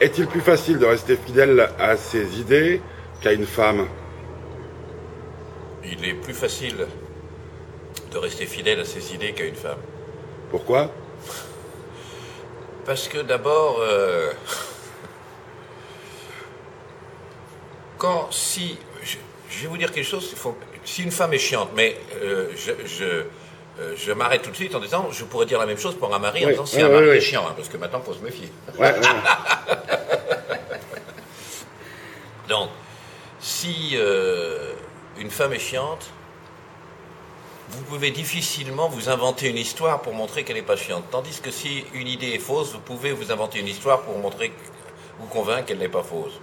Est-il plus facile de rester fidèle à ses idées qu'à une femme? Il est plus facile de rester fidèle à ses idées qu'à une femme. Pourquoi? Parce que d'abord, euh, quand si je, je vais vous dire quelque chose, faut, si une femme est chiante, mais euh, je, je, euh, je m'arrête tout de suite en disant, je pourrais dire la même chose pour un mari en disant si oui, un mari oui. est chiant, hein, parce que maintenant il faut se méfier. Ouais, ouais. Donc, si euh, une femme est chiante, vous pouvez difficilement vous inventer une histoire pour montrer qu'elle n'est pas chiante. Tandis que si une idée est fausse, vous pouvez vous inventer une histoire pour montrer, vous convaincre qu'elle n'est pas fausse.